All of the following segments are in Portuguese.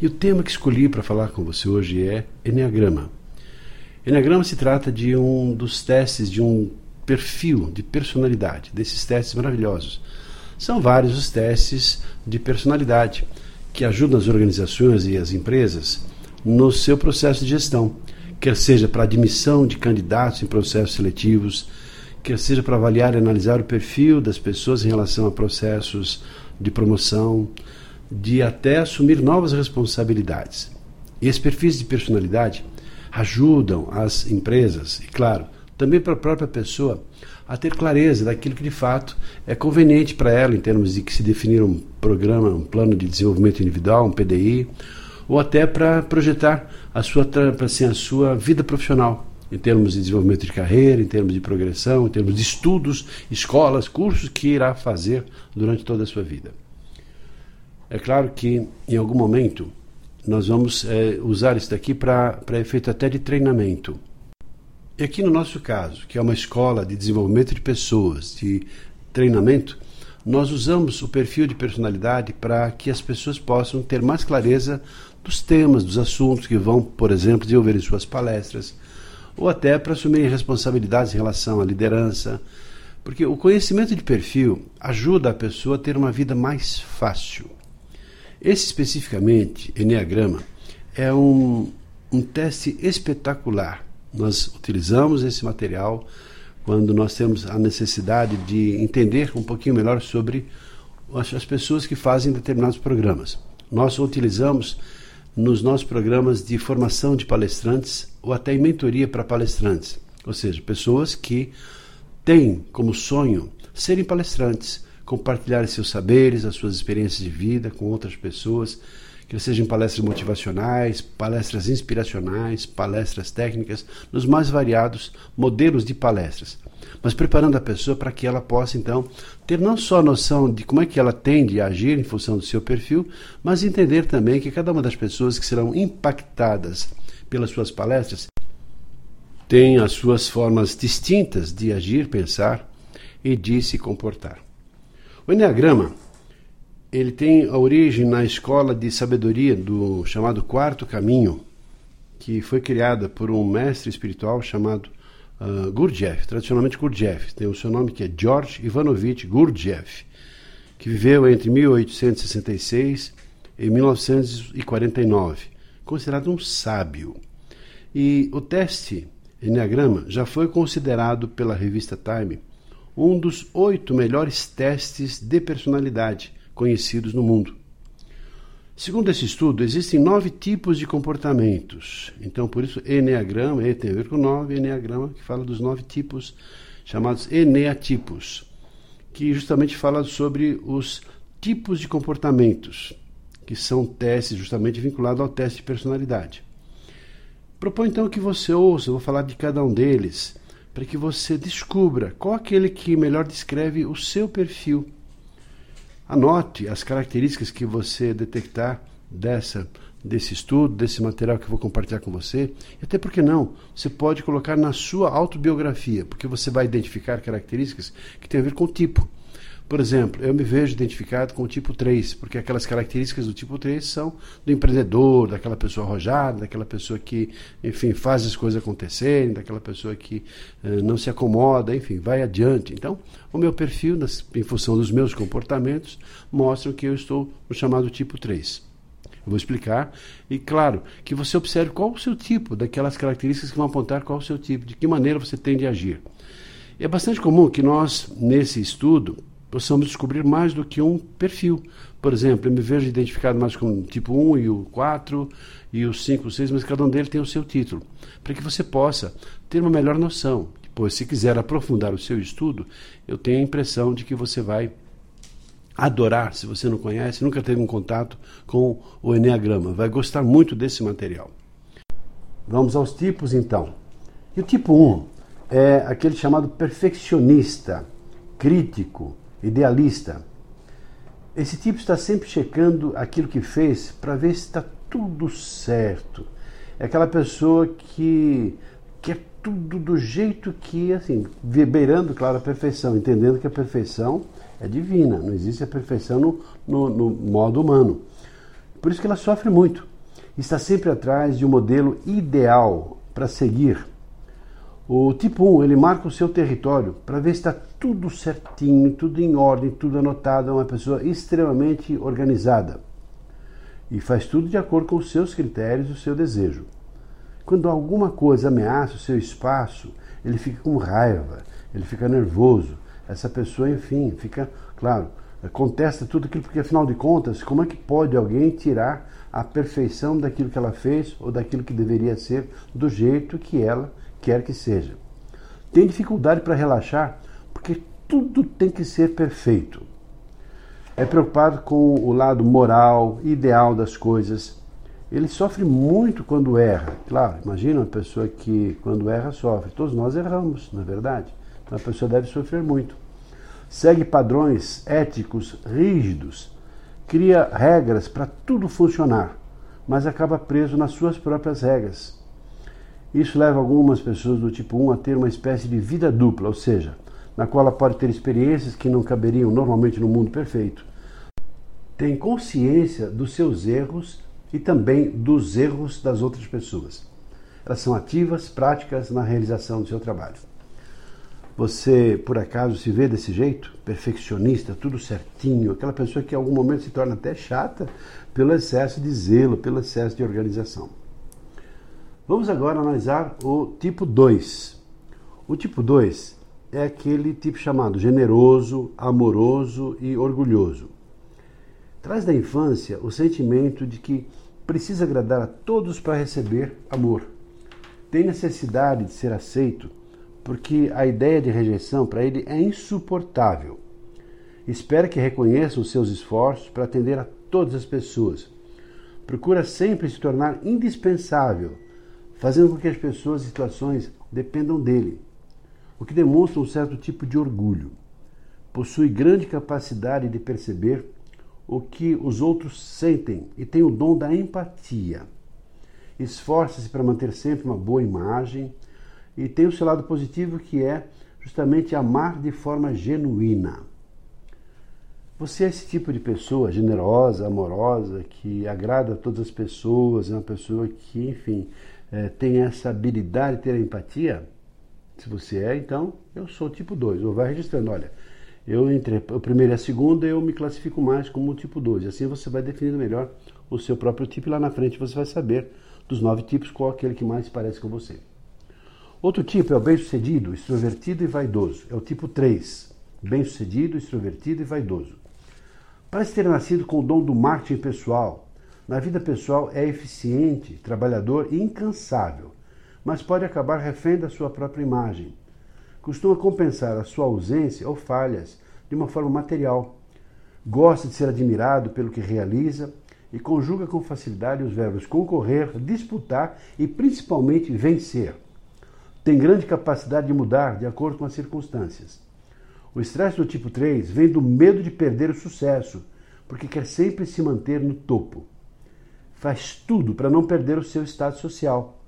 E o tema que escolhi para falar com você hoje é Enneagrama. Enneagrama se trata de um dos testes de um perfil de personalidade, desses testes maravilhosos. São vários os testes de personalidade que ajudam as organizações e as empresas no seu processo de gestão, quer seja para admissão de candidatos em processos seletivos, quer seja para avaliar e analisar o perfil das pessoas em relação a processos de promoção, de até assumir novas responsabilidades. E esses perfis de personalidade ajudam as empresas, e claro, também para a própria pessoa, a ter clareza daquilo que de fato é conveniente para ela, em termos de que se definir um programa, um plano de desenvolvimento individual, um PDI, ou até para projetar a sua, assim, a sua vida profissional, em termos de desenvolvimento de carreira, em termos de progressão, em termos de estudos, escolas, cursos que irá fazer durante toda a sua vida. É claro que em algum momento nós vamos é, usar isso daqui para efeito até de treinamento. E aqui no nosso caso, que é uma escola de desenvolvimento de pessoas, de treinamento, nós usamos o perfil de personalidade para que as pessoas possam ter mais clareza dos temas, dos assuntos que vão, por exemplo, desenvolver em suas palestras, ou até para assumirem responsabilidades em relação à liderança, porque o conhecimento de perfil ajuda a pessoa a ter uma vida mais fácil. Esse especificamente, Enneagrama, é um, um teste espetacular. Nós utilizamos esse material quando nós temos a necessidade de entender um pouquinho melhor sobre as pessoas que fazem determinados programas. Nós utilizamos nos nossos programas de formação de palestrantes ou até em mentoria para palestrantes, ou seja, pessoas que têm como sonho serem palestrantes, compartilhar seus saberes, as suas experiências de vida com outras pessoas, que sejam palestras motivacionais, palestras inspiracionais, palestras técnicas, nos mais variados modelos de palestras. Mas preparando a pessoa para que ela possa, então, ter não só a noção de como é que ela tende a agir em função do seu perfil, mas entender também que cada uma das pessoas que serão impactadas pelas suas palestras tem as suas formas distintas de agir, pensar e de se comportar. O Enneagrama ele tem a origem na escola de sabedoria do chamado Quarto Caminho, que foi criada por um mestre espiritual chamado uh, Gurdjieff, tradicionalmente Gurdjieff. Tem o seu nome que é George Ivanovich Gurdjieff, que viveu entre 1866 e 1949, considerado um sábio. E o teste Enneagrama já foi considerado pela revista Time um dos oito melhores testes de personalidade conhecidos no mundo. Segundo esse estudo, existem nove tipos de comportamentos. Então, por isso, Enneagrama, E tem a ver com nove, Enneagrama, que fala dos nove tipos, chamados Eneatipos, que justamente fala sobre os tipos de comportamentos, que são testes justamente vinculados ao teste de personalidade. Proponho então que você ouça, eu vou falar de cada um deles, para que você descubra qual aquele que melhor descreve o seu perfil. Anote as características que você detectar dessa desse estudo, desse material que eu vou compartilhar com você. E até porque não, você pode colocar na sua autobiografia, porque você vai identificar características que têm a ver com o tipo. Por exemplo, eu me vejo identificado com o tipo 3, porque aquelas características do tipo 3 são do empreendedor, daquela pessoa arrojada, daquela pessoa que, enfim, faz as coisas acontecerem, daquela pessoa que eh, não se acomoda, enfim, vai adiante. Então, o meu perfil, nas, em função dos meus comportamentos, mostra que eu estou no chamado tipo 3. Eu vou explicar. E claro, que você observe qual o seu tipo, daquelas características que vão apontar qual o seu tipo, de que maneira você tende a agir. É bastante comum que nós, nesse estudo, possamos descobrir mais do que um perfil. Por exemplo, eu me vejo identificado mais com o tipo 1 e o 4 e o 5, o 6, mas cada um deles tem o seu título, para que você possa ter uma melhor noção. Depois, se quiser aprofundar o seu estudo, eu tenho a impressão de que você vai adorar se você não conhece, nunca teve um contato com o Enneagrama. Vai gostar muito desse material. Vamos aos tipos então. E o tipo 1 é aquele chamado perfeccionista, crítico, idealista. Esse tipo está sempre checando aquilo que fez para ver se está tudo certo. É aquela pessoa que quer tudo do jeito que, assim, beirando, claro, a perfeição, entendendo que a perfeição é divina, não existe a perfeição no, no, no modo humano. Por isso que ela sofre muito. Está sempre atrás de um modelo ideal para seguir. O tipo 1, ele marca o seu território para ver se está tudo certinho, tudo em ordem, tudo anotado. É uma pessoa extremamente organizada e faz tudo de acordo com os seus critérios e o seu desejo. Quando alguma coisa ameaça o seu espaço, ele fica com raiva, ele fica nervoso. Essa pessoa, enfim, fica, claro, contesta tudo aquilo, porque afinal de contas, como é que pode alguém tirar a perfeição daquilo que ela fez ou daquilo que deveria ser do jeito que ela quer que seja? Tem dificuldade para relaxar porque tudo tem que ser perfeito. É preocupado com o lado moral, ideal das coisas ele sofre muito quando erra. Claro, imagina uma pessoa que quando erra sofre. Todos nós erramos, na é verdade. Então a pessoa deve sofrer muito. Segue padrões éticos rígidos, cria regras para tudo funcionar, mas acaba preso nas suas próprias regras. Isso leva algumas pessoas do tipo 1 a ter uma espécie de vida dupla, ou seja, na qual ela pode ter experiências que não caberiam normalmente no mundo perfeito. Tem consciência dos seus erros e também dos erros das outras pessoas. Elas são ativas, práticas na realização do seu trabalho. Você, por acaso, se vê desse jeito? Perfeccionista, tudo certinho, aquela pessoa que em algum momento se torna até chata pelo excesso de zelo, pelo excesso de organização. Vamos agora analisar o tipo 2. O tipo 2 é aquele tipo chamado generoso, amoroso e orgulhoso. Traz da infância o sentimento de que precisa agradar a todos para receber amor. Tem necessidade de ser aceito, porque a ideia de rejeição para ele é insuportável. Espera que reconheçam os seus esforços para atender a todas as pessoas. Procura sempre se tornar indispensável, fazendo com que as pessoas e situações dependam dele, o que demonstra um certo tipo de orgulho. Possui grande capacidade de perceber o que os outros sentem e tem o dom da empatia. Esforça-se para manter sempre uma boa imagem e tem o seu lado positivo que é justamente amar de forma genuína. Você é esse tipo de pessoa generosa, amorosa, que agrada a todas as pessoas, é uma pessoa que, enfim, é, tem essa habilidade de ter empatia? Se você é, então eu sou tipo 2. Ou vai registrando, olha, eu entre a primeira e a segunda eu me classifico mais como tipo 2. Assim você vai definindo melhor o seu próprio tipo e lá na frente você vai saber dos nove tipos qual aquele que mais parece com você. Outro tipo é o bem-sucedido, extrovertido e vaidoso. É o tipo 3. Bem-sucedido, extrovertido e vaidoso. Parece ter nascido com o dom do marketing pessoal. Na vida pessoal é eficiente, trabalhador e incansável, mas pode acabar refém da sua própria imagem costuma compensar a sua ausência ou falhas de uma forma material. Gosta de ser admirado pelo que realiza e conjuga com facilidade os verbos concorrer, disputar e principalmente vencer. Tem grande capacidade de mudar de acordo com as circunstâncias. O estresse do tipo 3 vem do medo de perder o sucesso, porque quer sempre se manter no topo. Faz tudo para não perder o seu estado social.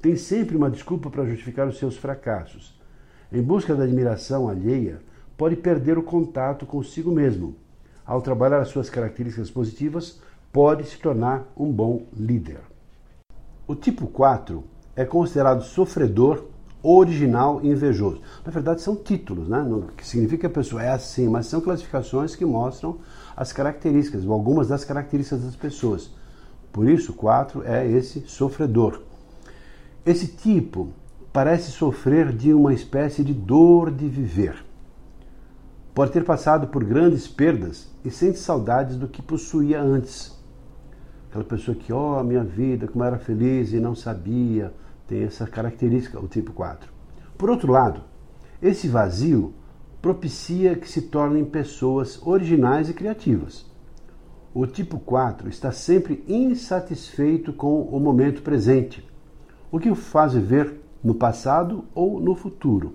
Tem sempre uma desculpa para justificar os seus fracassos em busca da admiração alheia, pode perder o contato consigo mesmo. Ao trabalhar as suas características positivas, pode se tornar um bom líder. O tipo 4 é considerado sofredor, original e invejoso. Na verdade, são títulos, né? que significa que a pessoa é assim, mas são classificações que mostram as características, ou algumas das características das pessoas. Por isso, 4 é esse sofredor. Esse tipo parece sofrer de uma espécie de dor de viver. Pode ter passado por grandes perdas e sente saudades do que possuía antes. Aquela pessoa que, ó, oh, minha vida, como era feliz e não sabia, tem essa característica, o tipo 4. Por outro lado, esse vazio propicia que se tornem pessoas originais e criativas. O tipo 4 está sempre insatisfeito com o momento presente, o que o faz viver no passado ou no futuro.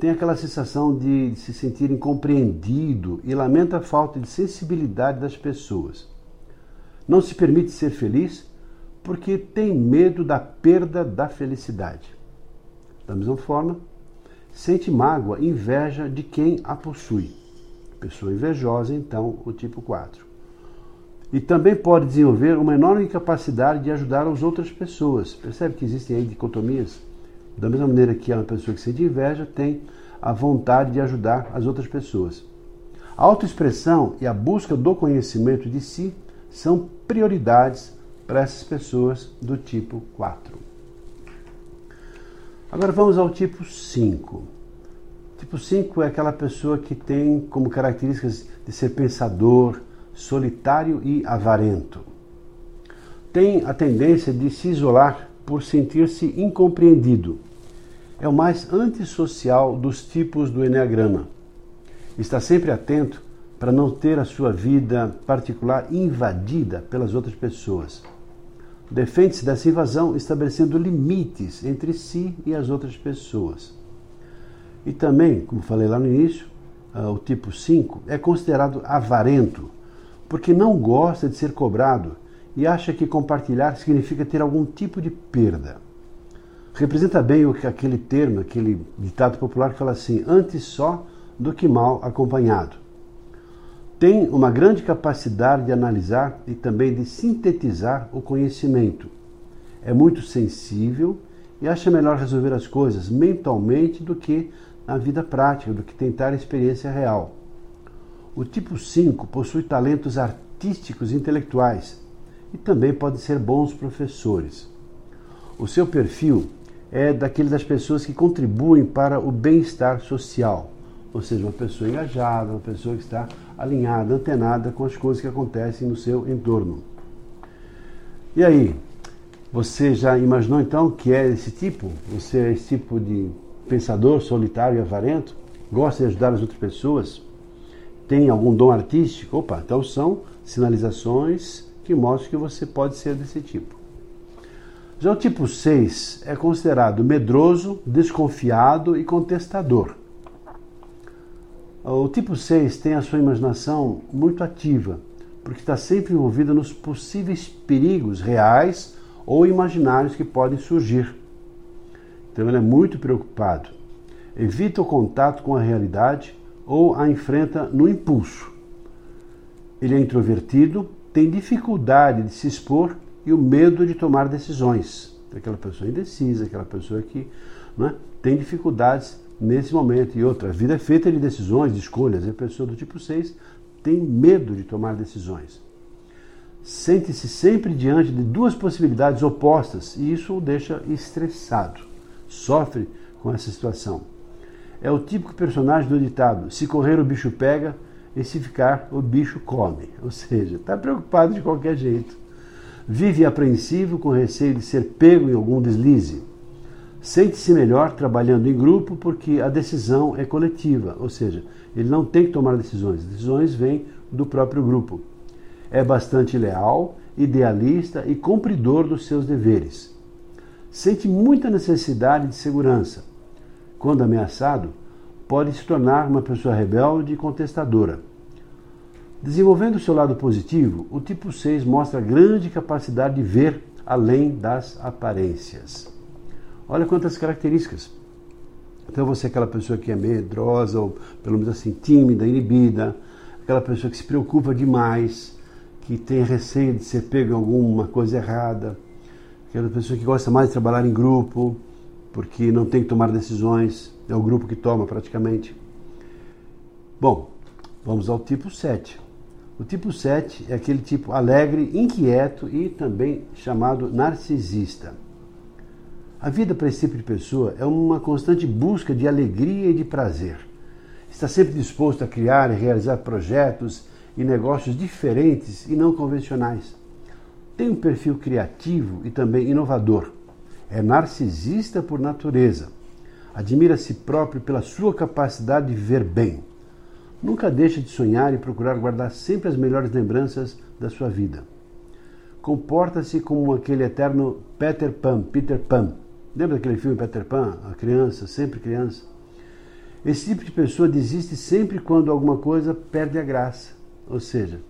Tem aquela sensação de, se sentir incompreendido e lamenta a falta de sensibilidade das pessoas. Não se permite ser feliz porque tem medo da perda da felicidade. Da mesma forma, sente mágoa inveja de quem a possui. Pessoa invejosa, então, o tipo 4. E também pode desenvolver uma enorme capacidade de ajudar as outras pessoas. Percebe que existem aí dicotomias? Da mesma maneira que uma pessoa que sente inveja, tem a vontade de ajudar as outras pessoas. A autoexpressão e a busca do conhecimento de si são prioridades para essas pessoas do tipo 4. Agora vamos ao tipo 5. Tipo 5 é aquela pessoa que tem como características de ser pensador, solitário e avarento. Tem a tendência de se isolar por sentir-se incompreendido. É o mais antissocial dos tipos do Enneagrama. Está sempre atento para não ter a sua vida particular invadida pelas outras pessoas. Defende-se dessa invasão estabelecendo limites entre si e as outras pessoas. E também, como falei lá no início, ah, o tipo 5 é considerado avarento, porque não gosta de ser cobrado e acha que compartilhar significa ter algum tipo de perda. Representa bem o que aquele termo, aquele ditado popular que fala assim: antes só do que mal acompanhado. Tem uma grande capacidade de analisar e também de sintetizar o conhecimento. É muito sensível e acha melhor resolver as coisas mentalmente do que na vida prática, do que tentar a experiência real. O tipo 5 possui talentos artísticos e intelectuais e também pode ser bons professores. O seu perfil é daquele das pessoas que contribuem para o bem-estar social, ou seja, uma pessoa engajada, uma pessoa que está alinhada, antenada com as coisas que acontecem no seu entorno. E aí, você já imaginou então que é esse tipo? Você é esse tipo de pensador solitário e avarento? Gosta de ajudar as outras pessoas? Tem algum dom artístico? Opa, então são sinalizações que mostram que você pode ser desse tipo. Já o tipo 6 é considerado medroso, desconfiado e contestador. O tipo 6 tem a sua imaginação muito ativa, porque está sempre envolvida nos possíveis perigos reais ou imaginários que podem surgir. Então ele é muito preocupado. Evita o contato com a realidade ou a enfrenta no impulso. Ele é introvertido, tem dificuldade de se expor e o medo de tomar decisões. Aquela pessoa indecisa, aquela pessoa que né, tem dificuldades nesse momento. E outra, a vida é feita de decisões, de escolhas. E a pessoa do tipo 6 tem medo de tomar decisões. Sente-se sempre diante de duas possibilidades opostas e isso o deixa estressado. Sofre com essa situação. É o típico personagem do ditado: se correr o bicho pega e se ficar o bicho come. Ou seja, está preocupado de qualquer jeito. Vive apreensivo com receio de ser pego em algum deslize Sente-se melhor trabalhando em grupo porque a decisão é coletiva, ou seja, ele não tem que tomar decisões, as decisões vêm do próprio grupo. É bastante leal, idealista e cumpridor dos seus deveres. Sente muita necessidade de segurança. Quando ameaçado, pode se tornar uma pessoa rebelde e contestadora. Desenvolvendo seu lado positivo, o tipo 6 mostra grande capacidade de ver além das aparências. Olha quantas características. Então você é aquela pessoa que é medrosa, ou pelo menos assim, tímida, inibida, aquela pessoa que se preocupa demais, que tem receio de ser pego em alguma coisa errada, aquela pessoa que gosta mais de trabalhar em grupo, porque não tem que tomar decisões, é o grupo que toma praticamente. Bom, vamos ao tipo 7. O tipo 7 é aquele tipo alegre, inquieto e também chamado narcisista. A vida para esse tipo de pessoa é uma constante busca de alegria e de prazer. Está sempre disposto a criar e realizar projetos e negócios diferentes e não convencionais. Tem um perfil criativo e também inovador. É narcisista por natureza. Admira si próprio pela sua capacidade de ver bem. Nunca deixe de sonhar e procurar guardar sempre as melhores lembranças da sua vida. Comporta-se como aquele eterno Peter Pan, Peter Pan. Lembra daquele filme Peter Pan? A criança, sempre criança. Esse tipo de pessoa desiste sempre quando alguma coisa perde a graça. Ou seja,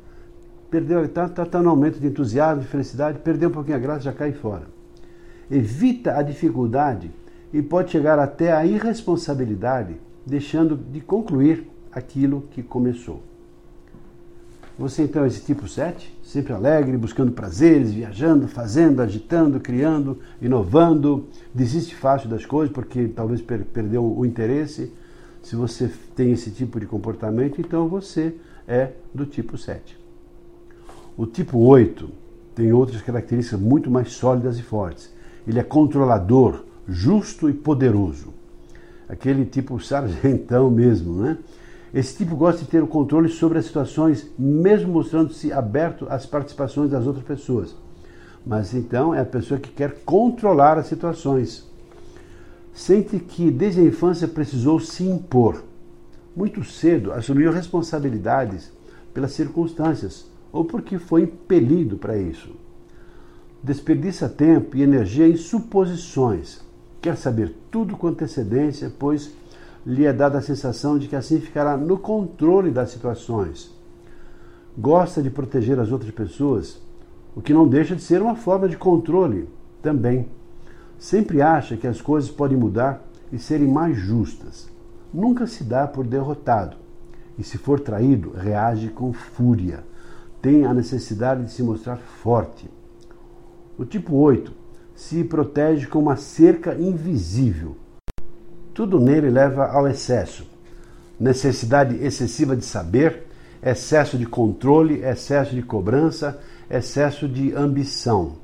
perdeu, está tá, tá no aumento de entusiasmo, de felicidade, perdeu um pouquinho a graça, já cai fora. Evita a dificuldade e pode chegar até a irresponsabilidade, deixando de concluir aquilo que começou. Você então é esse tipo 7, sempre alegre, buscando prazeres, viajando, fazendo, agitando, criando, inovando, desiste fácil das coisas porque talvez per perdeu o interesse. Se você tem esse tipo de comportamento, então você é do tipo 7. O tipo 8 tem outras características muito mais sólidas e fortes. Ele é controlador, justo e poderoso. Aquele tipo sargentão mesmo, né? Esse tipo gosta de ter o controle sobre as situações, mesmo mostrando-se aberto às participações das outras pessoas. Mas então é a pessoa que quer controlar as situações. Sente que desde a infância precisou se impor. Muito cedo assumiu responsabilidades pelas circunstâncias ou porque foi impelido para isso. Desperdiça tempo e energia em suposições. Quer saber tudo com antecedência, pois lhe é dada a sensação de que assim ficará no controle das situações. Gosta de proteger as outras pessoas, o que não deixa de ser uma forma de controle também. Sempre acha que as coisas podem mudar e serem mais justas. Nunca se dá por derrotado e, se for traído, reage com fúria. Tem a necessidade de se mostrar forte. O tipo 8 se protege com uma cerca invisível tudo nele leva ao excesso. Necessidade excessiva de saber, excesso de controle, excesso de cobrança, excesso de ambição.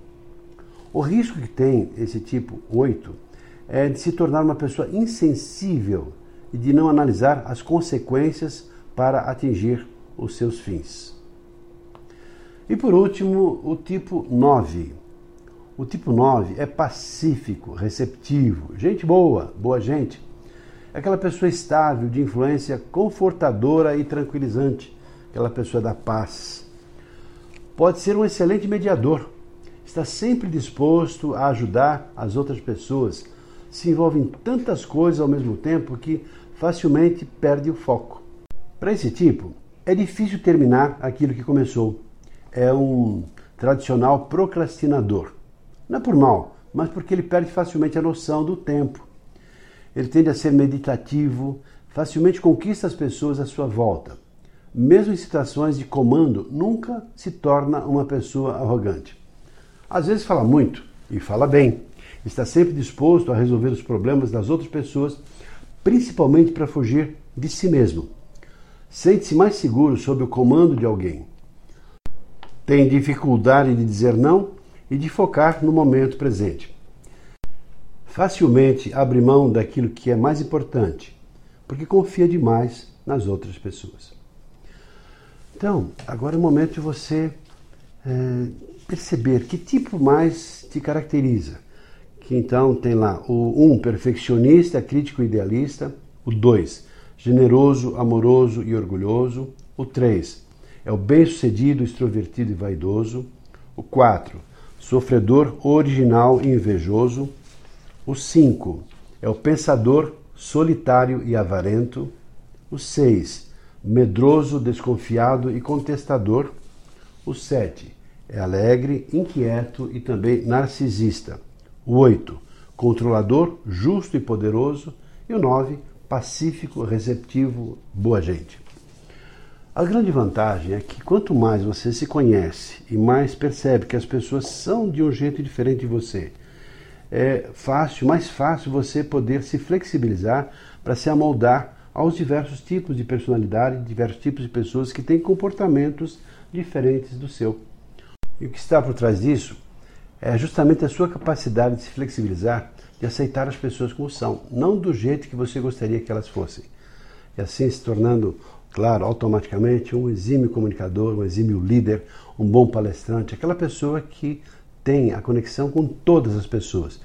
O risco que tem esse tipo 8 é de se tornar uma pessoa insensível e de não analisar as consequências para atingir os seus fins. E por último, o tipo 9 o tipo 9 é pacífico, receptivo, gente boa, boa gente. É aquela pessoa estável, de influência confortadora e tranquilizante, aquela pessoa da paz. Pode ser um excelente mediador, está sempre disposto a ajudar as outras pessoas, se envolve em tantas coisas ao mesmo tempo que facilmente perde o foco. Para esse tipo, é difícil terminar aquilo que começou. É um tradicional procrastinador não é por mal, mas porque ele perde facilmente a noção do tempo. Ele tende a ser meditativo, facilmente conquista as pessoas à sua volta. Mesmo em situações de comando, nunca se torna uma pessoa arrogante. Às vezes fala muito e fala bem. Está sempre disposto a resolver os problemas das outras pessoas, principalmente para fugir de si mesmo. Sente-se mais seguro sob o comando de alguém. Tem dificuldade de dizer não e de focar no momento presente. Facilmente abre mão daquilo que é mais importante, porque confia demais nas outras pessoas. Então, agora é o momento de você é, perceber que tipo mais te caracteriza. Que então tem lá o 1, um, perfeccionista, crítico idealista. O 2, generoso, amoroso e orgulhoso. O 3, é o bem-sucedido, extrovertido e vaidoso. O 4, sofredor original e invejoso. O 5 é o pensador solitário e avarento. O 6, medroso, desconfiado e contestador. O 7 é alegre, inquieto e também narcisista. O 8, controlador, justo e poderoso. E o 9, pacífico, receptivo, boa gente. A grande vantagem é que quanto mais você se conhece e mais percebe que as pessoas são de um jeito diferente de você, é fácil, mais fácil você poder se flexibilizar para se amoldar aos diversos tipos de personalidade, diversos tipos de pessoas que têm comportamentos diferentes do seu. E o que está por trás disso é justamente a sua capacidade de se flexibilizar, de aceitar as pessoas como são, não do jeito que você gostaria que elas fossem. E assim se tornando claro, automaticamente um exímio comunicador, um exímio líder, um bom palestrante, aquela pessoa que tem a conexão com todas as pessoas.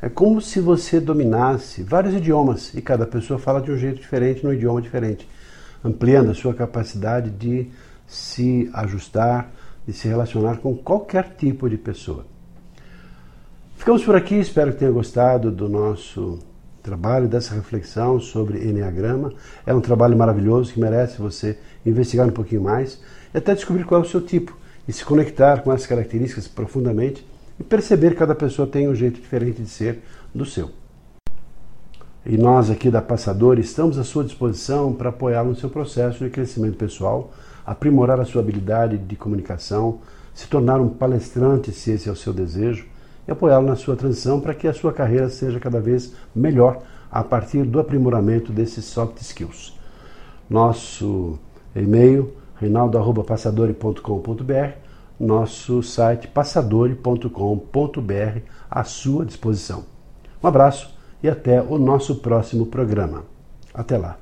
É como se você dominasse vários idiomas e cada pessoa fala de um jeito diferente, num idioma diferente, ampliando a sua capacidade de se ajustar, de se relacionar com qualquer tipo de pessoa. Ficamos por aqui, espero que tenha gostado do nosso trabalho, dessa reflexão sobre Enneagrama. É um trabalho maravilhoso que merece você investigar um pouquinho mais e até descobrir qual é o seu tipo e se conectar com as características profundamente e perceber que cada pessoa tem um jeito diferente de ser do seu. E nós aqui da Passador estamos à sua disposição para apoiá-lo no seu processo de crescimento pessoal, aprimorar a sua habilidade de comunicação, se tornar um palestrante, se esse é o seu desejo, e apoiá-lo na sua transição para que a sua carreira seja cada vez melhor a partir do aprimoramento desses soft skills. Nosso e-mail reinaldo.passadori.com.br, nosso site passadori.com.br à sua disposição. Um abraço e até o nosso próximo programa. Até lá.